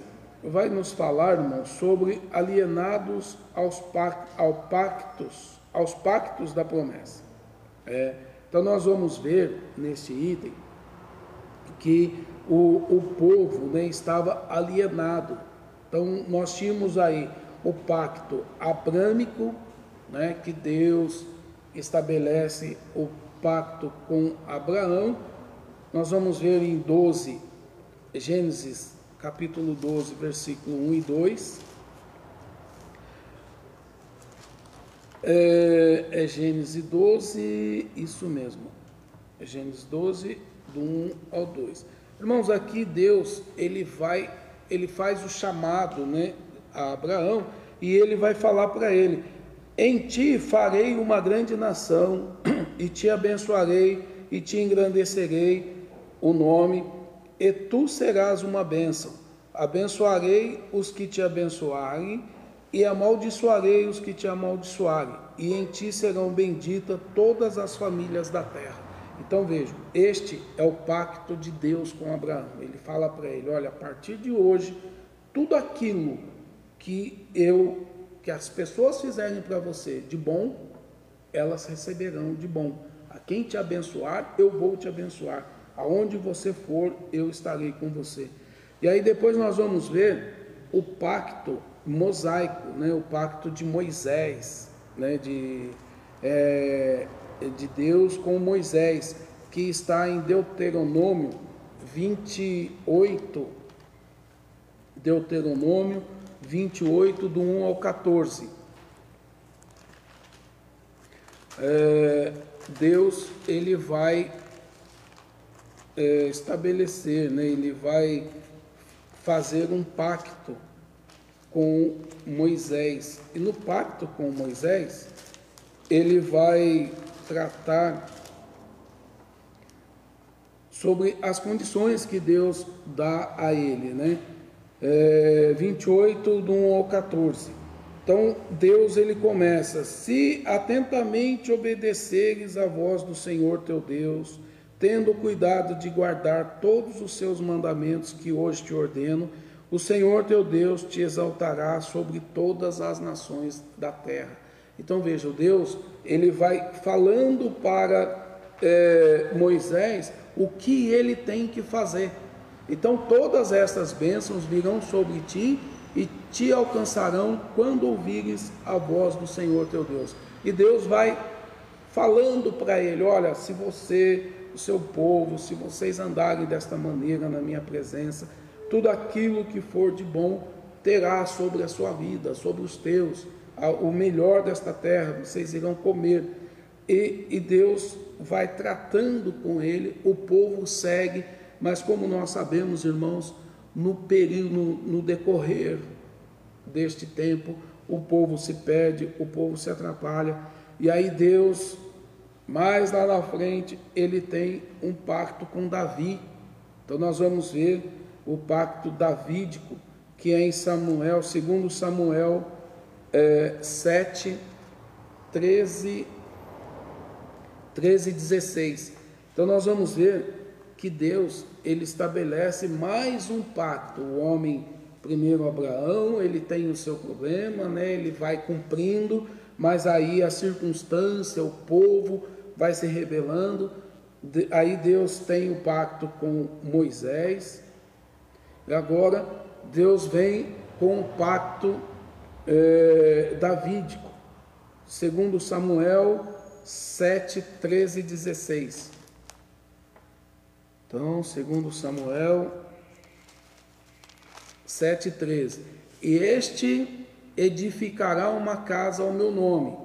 vai nos falar, irmão, sobre alienados aos, ao pactos, aos pactos da promessa. É, então nós vamos ver neste item que o, o povo né, estava alienado. Então nós tínhamos aí o pacto abrâmico, né, que Deus estabelece o pacto com Abraão. Nós vamos ver em 12, Gênesis capítulo 12, versículo 1 e 2. É, é Gênesis 12, isso mesmo. É Gênesis 12, do 1 ao 2. Irmãos, aqui Deus, ele vai, ele faz o chamado, né, a Abraão, e ele vai falar para ele: Em ti farei uma grande nação, e te abençoarei, e te engrandecerei o nome, e tu serás uma bênção. Abençoarei os que te abençoarem, e amaldiçoarei os que te amaldiçoarem, e em ti serão benditas todas as famílias da terra. Então vejam, este é o pacto de Deus com Abraão. Ele fala para ele: olha, a partir de hoje, tudo aquilo que eu, que as pessoas fizerem para você de bom, elas receberão de bom. A quem te abençoar, eu vou te abençoar. Aonde você for, eu estarei com você. E aí depois nós vamos ver o pacto mosaico, né, o pacto de Moisés, né, de, é, de Deus com Moisés, que está em Deuteronômio 28, Deuteronômio 28, do 1 ao 14. É, Deus ele vai é, estabelecer, né, ele vai fazer um pacto com Moisés. E no pacto com Moisés, ele vai tratar sobre as condições que Deus dá a ele, né? É, 28, do 1 ao 14. Então, Deus ele começa: Se atentamente obedeceres a voz do Senhor teu Deus, tendo cuidado de guardar todos os seus mandamentos que hoje te ordeno, o Senhor teu Deus te exaltará sobre todas as nações da terra. Então veja, Deus ele vai falando para é, Moisés o que ele tem que fazer. Então todas estas bênçãos virão sobre ti e te alcançarão quando ouvires a voz do Senhor teu Deus. E Deus vai falando para ele: olha, se você, o seu povo, se vocês andarem desta maneira na minha presença, tudo aquilo que for de bom terá sobre a sua vida, sobre os teus, o melhor desta terra, vocês irão comer. E, e Deus vai tratando com ele, o povo segue, mas como nós sabemos, irmãos, no período, no, no decorrer deste tempo, o povo se perde, o povo se atrapalha, e aí Deus, mais lá na frente, ele tem um pacto com Davi. Então nós vamos ver o pacto davídico, que é em Samuel, segundo Samuel é, 7, 13, 13 e 16. Então nós vamos ver que Deus ele estabelece mais um pacto. O homem, primeiro Abraão, ele tem o seu problema, né? ele vai cumprindo, mas aí a circunstância, o povo vai se rebelando. Aí Deus tem o pacto com Moisés, e agora Deus vem com o pacto é, davídico, segundo Samuel 7, 13 e 16. Então, segundo Samuel 7, 13. E este edificará uma casa ao meu nome,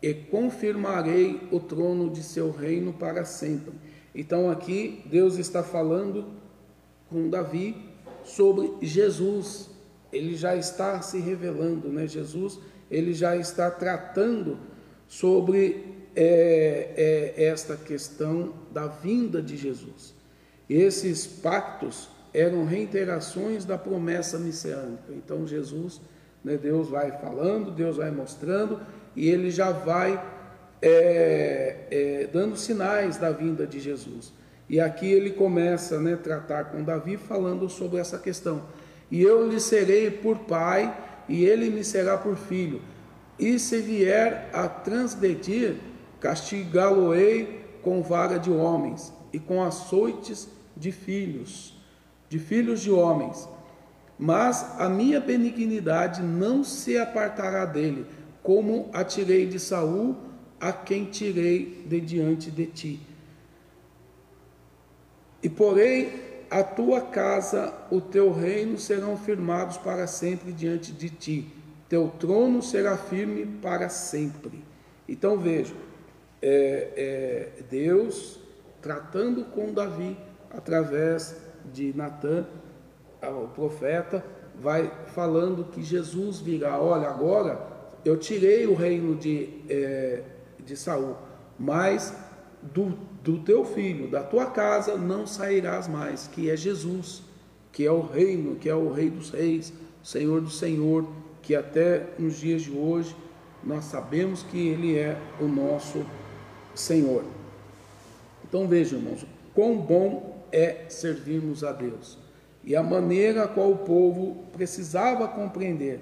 e confirmarei o trono de seu reino para sempre. Então aqui Deus está falando com Davi sobre Jesus. Ele já está se revelando, né? Jesus, ele já está tratando sobre é, é, esta questão da vinda de Jesus. Esses pactos eram reiterações da promessa messiânica. Então Jesus, né, Deus vai falando, Deus vai mostrando e ele já vai é, é, dando sinais da vinda de Jesus. E aqui ele começa né, a tratar com Davi falando sobre essa questão. E eu lhe serei por pai, e ele me será por filho. E se vier a transgredir, castigá-lo-ei com vara de homens e com açoites de filhos, de filhos de homens. Mas a minha benignidade não se apartará dele, como a tirei de Saul, a quem tirei de diante de ti. E porém a tua casa, o teu reino serão firmados para sempre diante de ti. Teu trono será firme para sempre. Então veja, é, é Deus tratando com Davi através de Natan, o profeta, vai falando que Jesus virá. Olha, agora eu tirei o reino de, é, de Saul, mas do, do teu filho, da tua casa, não sairás mais, que é Jesus, que é o reino, que é o rei dos reis, Senhor do Senhor, que até nos dias de hoje nós sabemos que Ele é o nosso Senhor. Então vejam, irmãos, quão bom é servirmos a Deus e a maneira a qual o povo precisava compreender.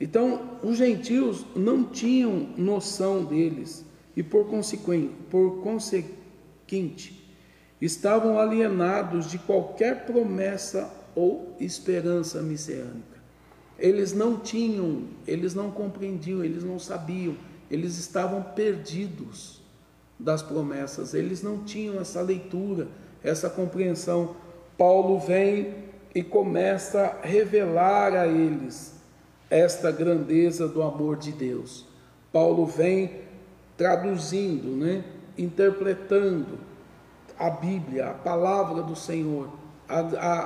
Então, os gentios não tinham noção deles e, por consequente, por conseguinte, estavam alienados de qualquer promessa ou esperança messiânica. Eles não tinham, eles não compreendiam, eles não sabiam, eles estavam perdidos das promessas. Eles não tinham essa leitura, essa compreensão. Paulo vem e começa a revelar a eles esta grandeza do amor de Deus. Paulo vem traduzindo, né, interpretando a Bíblia, a palavra do Senhor, a, a,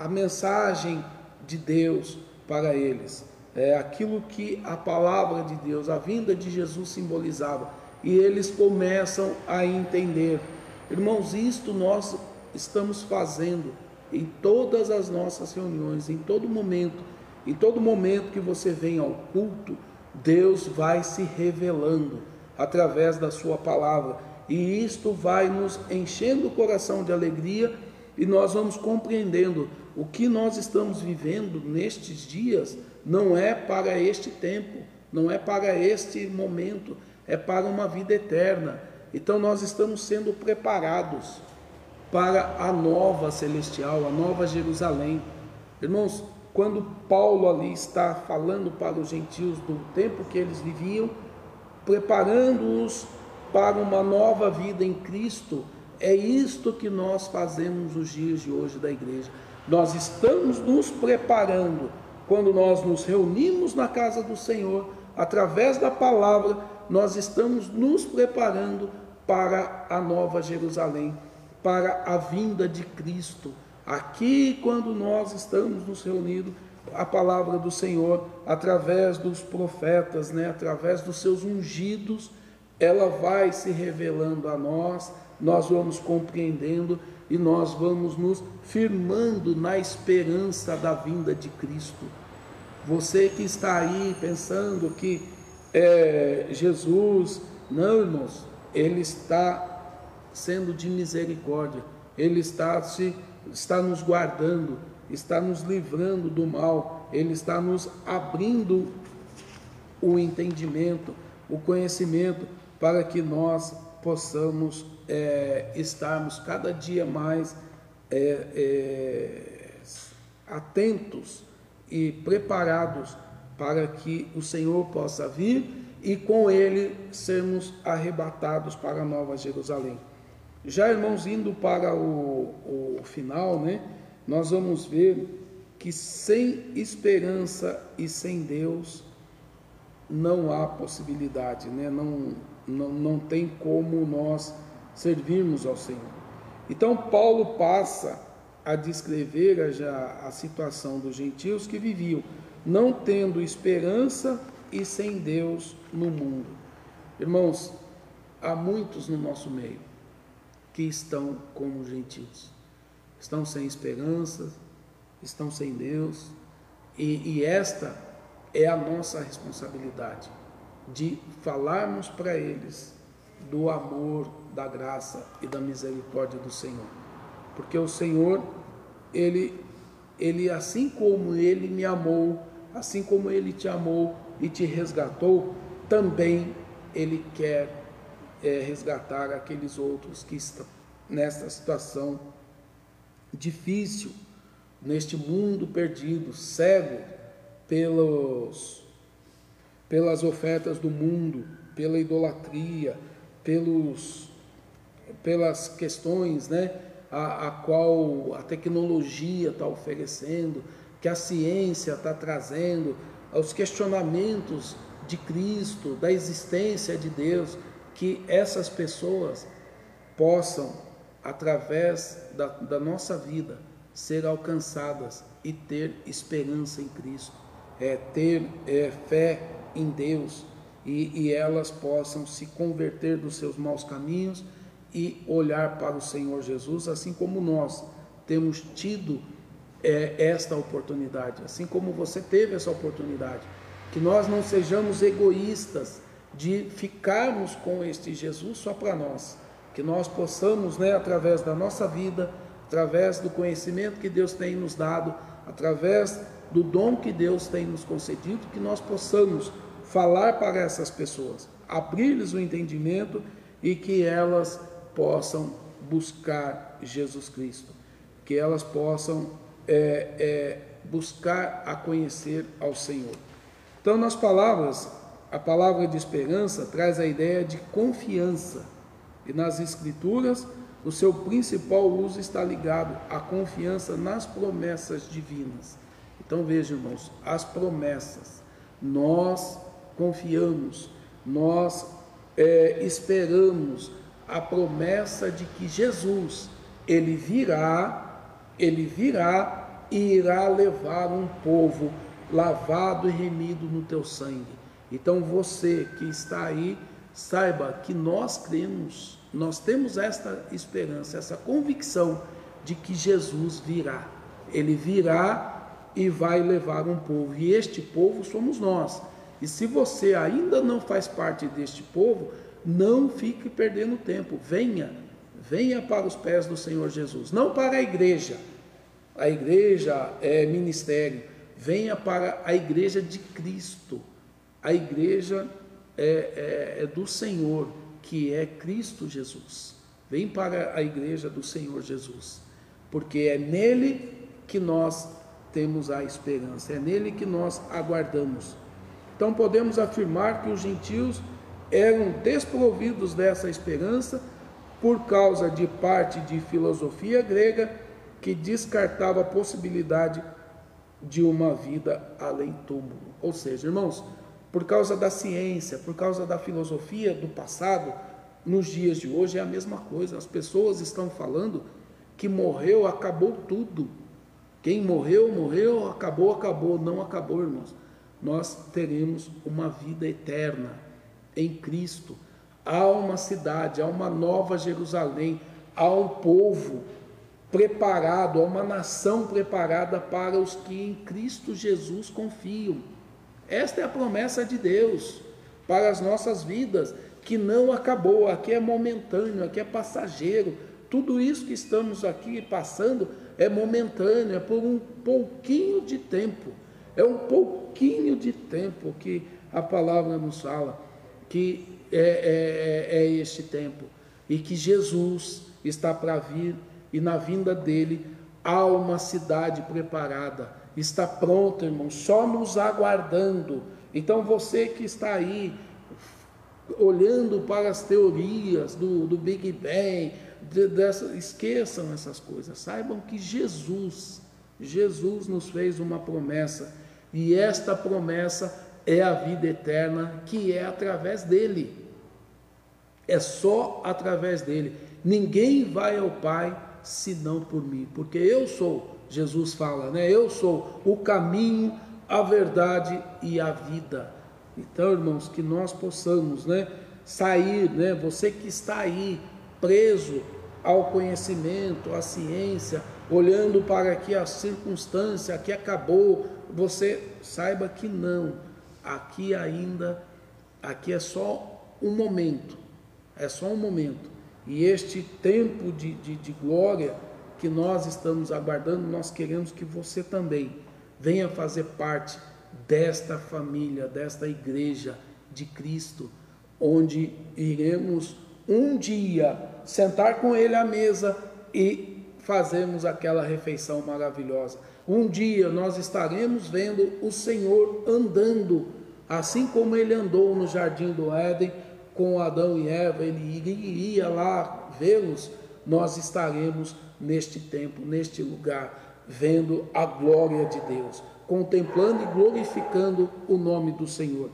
a, a mensagem de Deus para eles. É aquilo que a palavra de Deus, a vinda de Jesus simbolizava e eles começam a entender. Irmãos, isto nós estamos fazendo em todas as nossas reuniões, em todo momento, em todo momento que você vem ao culto, Deus vai se revelando através da sua palavra, e isto vai nos enchendo o coração de alegria e nós vamos compreendendo o que nós estamos vivendo nestes dias não é para este tempo, não é para este momento, é para uma vida eterna. Então nós estamos sendo preparados para a nova celestial, a nova Jerusalém. Irmãos, quando Paulo ali está falando para os gentios do tempo que eles viviam, preparando-os para uma nova vida em Cristo, é isto que nós fazemos nos dias de hoje da igreja. Nós estamos nos preparando quando nós nos reunimos na casa do Senhor, através da palavra, nós estamos nos preparando para a nova Jerusalém, para a vinda de Cristo. Aqui, quando nós estamos nos reunidos, a palavra do Senhor, através dos profetas, né, através dos seus ungidos, ela vai se revelando a nós, nós vamos compreendendo e nós vamos nos firmando na esperança da vinda de Cristo. Você que está aí pensando que é, Jesus, não, irmãos, ele está sendo de misericórdia, ele está, se, está nos guardando, está nos livrando do mal, ele está nos abrindo o entendimento, o conhecimento, para que nós possamos é, estarmos cada dia mais é, é, atentos e preparados para que o Senhor possa vir e com ele sermos arrebatados para a Nova Jerusalém. Já, irmãos, indo para o, o final, né, nós vamos ver que sem esperança e sem Deus não há possibilidade, né? não, não, não tem como nós servirmos ao Senhor. Então, Paulo passa a descrever já a situação dos gentios que viviam não tendo esperança e sem Deus no mundo. Irmãos, há muitos no nosso meio que estão como gentios, estão sem esperança, estão sem Deus, e, e esta é a nossa responsabilidade de falarmos para eles do amor, da graça e da misericórdia do Senhor. Porque o Senhor, ele, ele assim como ele me amou, assim como ele te amou e te resgatou, também ele quer é, resgatar aqueles outros que estão nesta situação difícil, neste mundo perdido, cego pelos, pelas ofertas do mundo, pela idolatria, pelos, pelas questões né, a, a qual a tecnologia está oferecendo, que a ciência está trazendo, os questionamentos de Cristo, da existência de Deus, que essas pessoas possam, através da, da nossa vida, ser alcançadas e ter esperança em Cristo, é, ter é, fé em Deus e, e elas possam se converter dos seus maus caminhos e olhar para o Senhor Jesus, assim como nós temos tido é, esta oportunidade, assim como você teve essa oportunidade. Que nós não sejamos egoístas de ficarmos com este Jesus só para nós. Que nós possamos, né, através da nossa vida, através do conhecimento que Deus tem nos dado, através do dom que Deus tem nos concedido, que nós possamos falar para essas pessoas, abrir-lhes o entendimento e que elas possam buscar Jesus Cristo, que elas possam é, é, buscar a conhecer ao Senhor. Então, nas palavras, a palavra de esperança traz a ideia de confiança, e nas Escrituras, o seu principal uso está ligado à confiança nas promessas divinas. Então, veja, irmãos, as promessas, nós confiamos, nós é, esperamos a promessa de que Jesus, ele virá, ele virá e irá levar um povo lavado e remido no teu sangue. Então você que está aí, saiba que nós cremos, nós temos esta esperança, essa convicção de que Jesus virá. Ele virá e vai levar um povo, e este povo somos nós. E se você ainda não faz parte deste povo, não fique perdendo tempo. Venha, venha para os pés do Senhor Jesus. Não para a igreja. A igreja é ministério. Venha para a igreja de Cristo. A igreja é, é, é do Senhor, que é Cristo Jesus. Vem para a igreja do Senhor Jesus. Porque é nele que nós temos a esperança, é nele que nós aguardamos. Então podemos afirmar que os gentios eram desprovidos dessa esperança por causa de parte de filosofia grega que descartava a possibilidade de uma vida além túmulo. Ou seja, irmãos, por causa da ciência, por causa da filosofia do passado, nos dias de hoje é a mesma coisa. As pessoas estão falando que morreu, acabou tudo. Quem morreu, morreu, acabou, acabou. Não acabou, irmãos nós teremos uma vida eterna em Cristo. Há uma cidade, há uma nova Jerusalém, há um povo preparado, há uma nação preparada para os que em Cristo Jesus confiam. Esta é a promessa de Deus para as nossas vidas, que não acabou, aqui é momentâneo, aqui é passageiro. Tudo isso que estamos aqui passando é momentâneo, é por um pouquinho de tempo. É um pouquinho de tempo que a palavra nos fala que é, é, é este tempo e que Jesus está para vir e na vinda dele há uma cidade preparada, está pronta, irmão, só nos aguardando. Então você que está aí olhando para as teorias do, do Big Bang, de, dessa, esqueçam essas coisas, saibam que Jesus, Jesus nos fez uma promessa e esta promessa é a vida eterna, que é através dele. É só através dele. Ninguém vai ao Pai senão por mim, porque eu sou, Jesus fala, né? Eu sou o caminho, a verdade e a vida. Então, irmãos, que nós possamos, né, sair, né? Você que está aí preso ao conhecimento, à ciência, olhando para que a circunstância que acabou, você saiba que não. Aqui ainda, aqui é só um momento, é só um momento. E este tempo de, de, de glória que nós estamos aguardando, nós queremos que você também venha fazer parte desta família, desta igreja de Cristo, onde iremos um dia sentar com Ele à mesa e fazermos aquela refeição maravilhosa. Um dia nós estaremos vendo o Senhor andando, assim como Ele andou no jardim do Éden com Adão e Eva, Ele iria lá vê-los. Nós estaremos neste tempo, neste lugar, vendo a glória de Deus, contemplando e glorificando o nome do Senhor.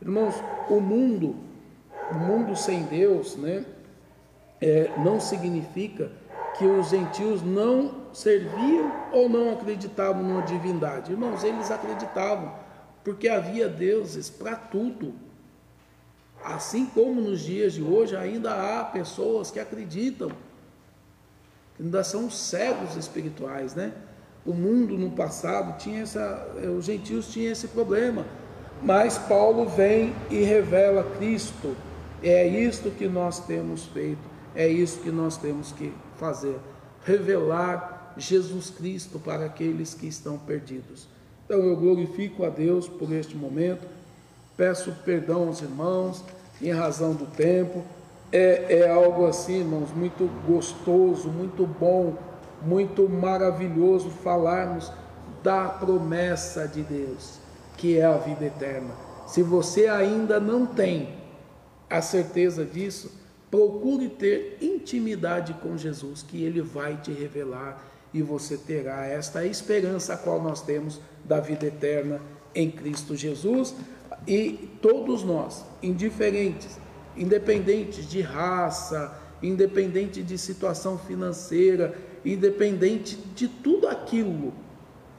Irmãos, o mundo, o mundo sem Deus, né, é, não significa que os gentios não serviam ou não acreditavam numa divindade. Irmãos, eles acreditavam, porque havia deuses para tudo. Assim como nos dias de hoje ainda há pessoas que acreditam ainda são cegos espirituais, né? O mundo no passado tinha essa, eh, os gentios tinham esse problema, mas Paulo vem e revela Cristo. É isto que nós temos feito, é isso que nós temos que fazer, revelar Jesus Cristo para aqueles que estão perdidos. Então eu glorifico a Deus por este momento, peço perdão aos irmãos em razão do tempo é, é algo assim, irmãos, muito gostoso, muito bom, muito maravilhoso falarmos da promessa de Deus, que é a vida eterna. Se você ainda não tem a certeza disso, procure ter intimidade com Jesus, que Ele vai te revelar e você terá esta esperança a qual nós temos da vida eterna em Cristo Jesus. E todos nós, indiferentes independente de raça, independente de situação financeira, independente de tudo aquilo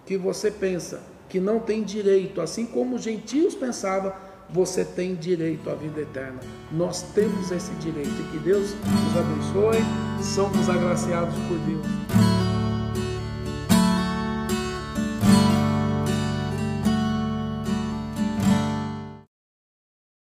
que você pensa que não tem direito, assim como os gentios pensavam, você tem direito à vida eterna. Nós temos esse direito. Que Deus nos abençoe. Somos agraciados por Deus.